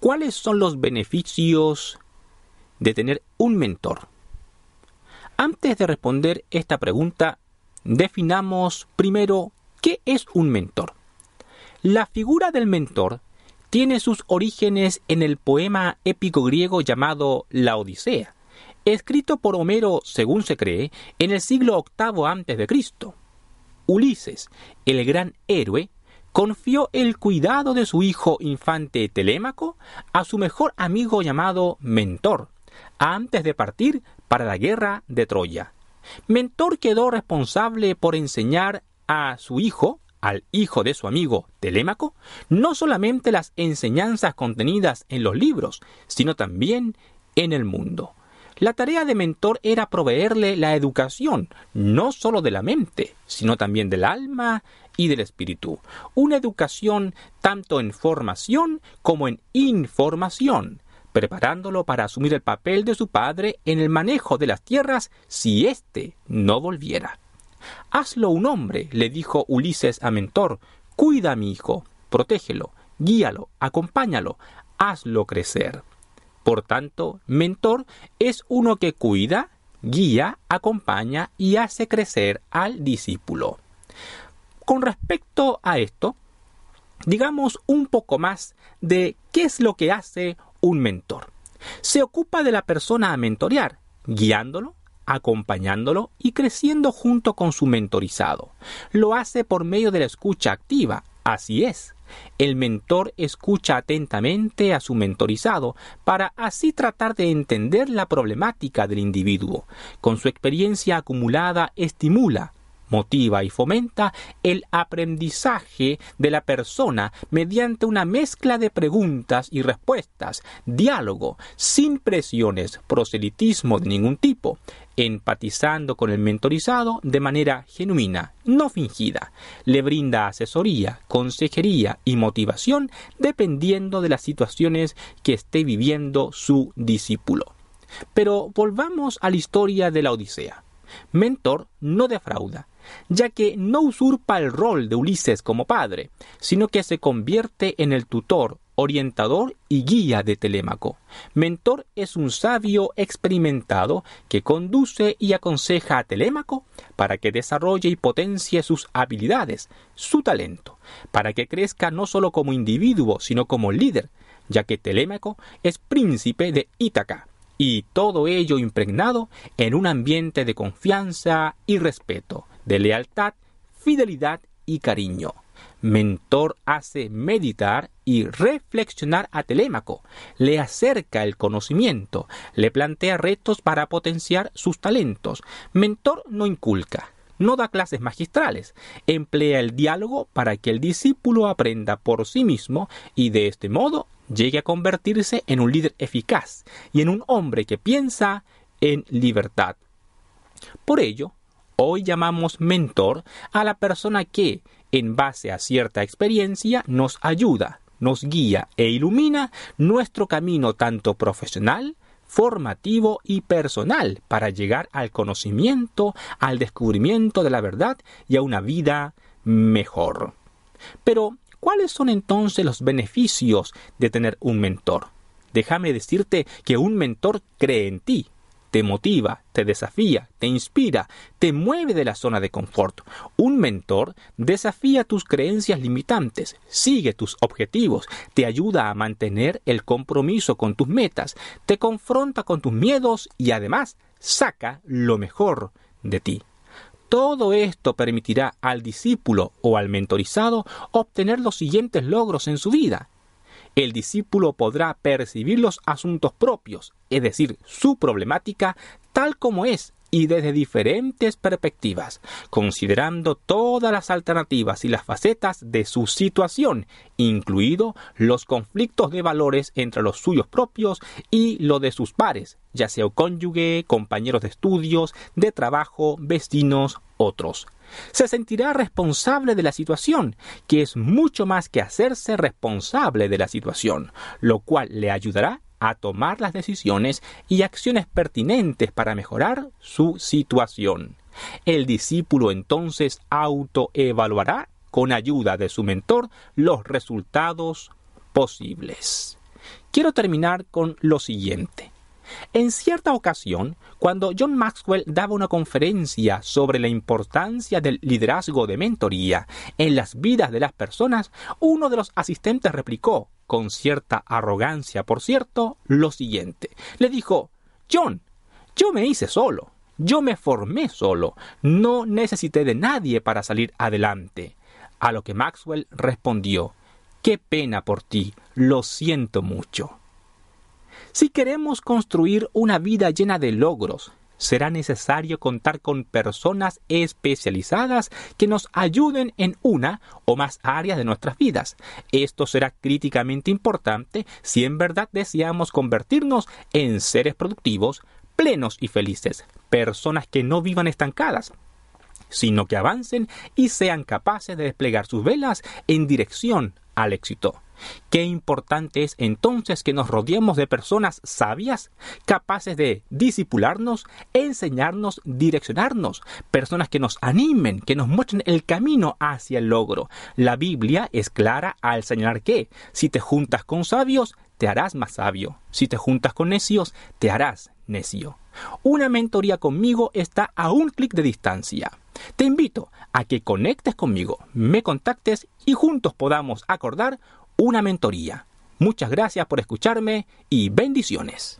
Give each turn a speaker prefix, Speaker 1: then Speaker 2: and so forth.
Speaker 1: ¿Cuáles son los beneficios de tener un mentor? Antes de responder esta pregunta, definamos primero qué es un mentor. La figura del mentor tiene sus orígenes en el poema épico griego llamado La Odisea, escrito por Homero, según se cree, en el siglo VIII a.C. Ulises, el gran héroe, confió el cuidado de su hijo infante Telémaco a su mejor amigo llamado Mentor, antes de partir para la guerra de Troya. Mentor quedó responsable por enseñar a su hijo, al hijo de su amigo Telémaco, no solamente las enseñanzas contenidas en los libros, sino también en el mundo. La tarea de mentor era proveerle la educación, no solo de la mente, sino también del alma y del espíritu. Una educación tanto en formación como en información, preparándolo para asumir el papel de su padre en el manejo de las tierras si éste no volviera. Hazlo un hombre, le dijo Ulises a Mentor, cuida a mi hijo, protégelo, guíalo, acompáñalo, hazlo crecer. Por tanto, mentor es uno que cuida, guía, acompaña y hace crecer al discípulo. Con respecto a esto, digamos un poco más de qué es lo que hace un mentor. Se ocupa de la persona a mentorear, guiándolo, acompañándolo y creciendo junto con su mentorizado. Lo hace por medio de la escucha activa, así es, el mentor escucha atentamente a su mentorizado para así tratar de entender la problemática del individuo. Con su experiencia acumulada estimula, motiva y fomenta el aprendizaje de la persona mediante una mezcla de preguntas y respuestas, diálogo, sin presiones, proselitismo de ningún tipo, empatizando con el mentorizado de manera genuina, no fingida. Le brinda asesoría, consejería y motivación dependiendo de las situaciones que esté viviendo su discípulo. Pero volvamos a la historia de la Odisea. Mentor no defrauda, ya que no usurpa el rol de Ulises como padre, sino que se convierte en el tutor, orientador y guía de Telémaco. Mentor es un sabio experimentado que conduce y aconseja a Telémaco para que desarrolle y potencie sus habilidades, su talento, para que crezca no solo como individuo, sino como líder, ya que Telémaco es príncipe de Ítaca, y todo ello impregnado en un ambiente de confianza y respeto, de lealtad, fidelidad y cariño. Mentor hace meditar y reflexionar a Telémaco, le acerca el conocimiento, le plantea retos para potenciar sus talentos. Mentor no inculca, no da clases magistrales, emplea el diálogo para que el discípulo aprenda por sí mismo y de este modo llegue a convertirse en un líder eficaz y en un hombre que piensa en libertad. Por ello, hoy llamamos mentor a la persona que, en base a cierta experiencia, nos ayuda, nos guía e ilumina nuestro camino tanto profesional, formativo y personal para llegar al conocimiento, al descubrimiento de la verdad y a una vida mejor. Pero, ¿Cuáles son entonces los beneficios de tener un mentor? Déjame decirte que un mentor cree en ti, te motiva, te desafía, te inspira, te mueve de la zona de confort. Un mentor desafía tus creencias limitantes, sigue tus objetivos, te ayuda a mantener el compromiso con tus metas, te confronta con tus miedos y además saca lo mejor de ti. Todo esto permitirá al discípulo o al mentorizado obtener los siguientes logros en su vida. El discípulo podrá percibir los asuntos propios, es decir, su problemática, tal como es y desde diferentes perspectivas, considerando todas las alternativas y las facetas de su situación, incluido los conflictos de valores entre los suyos propios y lo de sus pares, ya sea cónyuge, compañeros de estudios, de trabajo, vecinos, otros. Se sentirá responsable de la situación, que es mucho más que hacerse responsable de la situación, lo cual le ayudará a tomar las decisiones y acciones pertinentes para mejorar su situación. El discípulo entonces autoevaluará con ayuda de su mentor los resultados posibles. quiero terminar con lo siguiente. En cierta ocasión, cuando John Maxwell daba una conferencia sobre la importancia del liderazgo de mentoría en las vidas de las personas, uno de los asistentes replicó, con cierta arrogancia por cierto, lo siguiente. Le dijo, John, yo me hice solo, yo me formé solo, no necesité de nadie para salir adelante. A lo que Maxwell respondió, Qué pena por ti, lo siento mucho. Si queremos construir una vida llena de logros, será necesario contar con personas especializadas que nos ayuden en una o más áreas de nuestras vidas. Esto será críticamente importante si en verdad deseamos convertirnos en seres productivos, plenos y felices, personas que no vivan estancadas, sino que avancen y sean capaces de desplegar sus velas en dirección al éxito. Qué importante es entonces que nos rodeemos de personas sabias, capaces de disipularnos, enseñarnos, direccionarnos, personas que nos animen, que nos muestren el camino hacia el logro. La Biblia es clara al señalar que si te juntas con sabios, te harás más sabio. Si te juntas con necios, te harás necio. Una mentoría conmigo está a un clic de distancia. Te invito a que conectes conmigo, me contactes y juntos podamos acordar una mentoría. Muchas gracias por escucharme y bendiciones.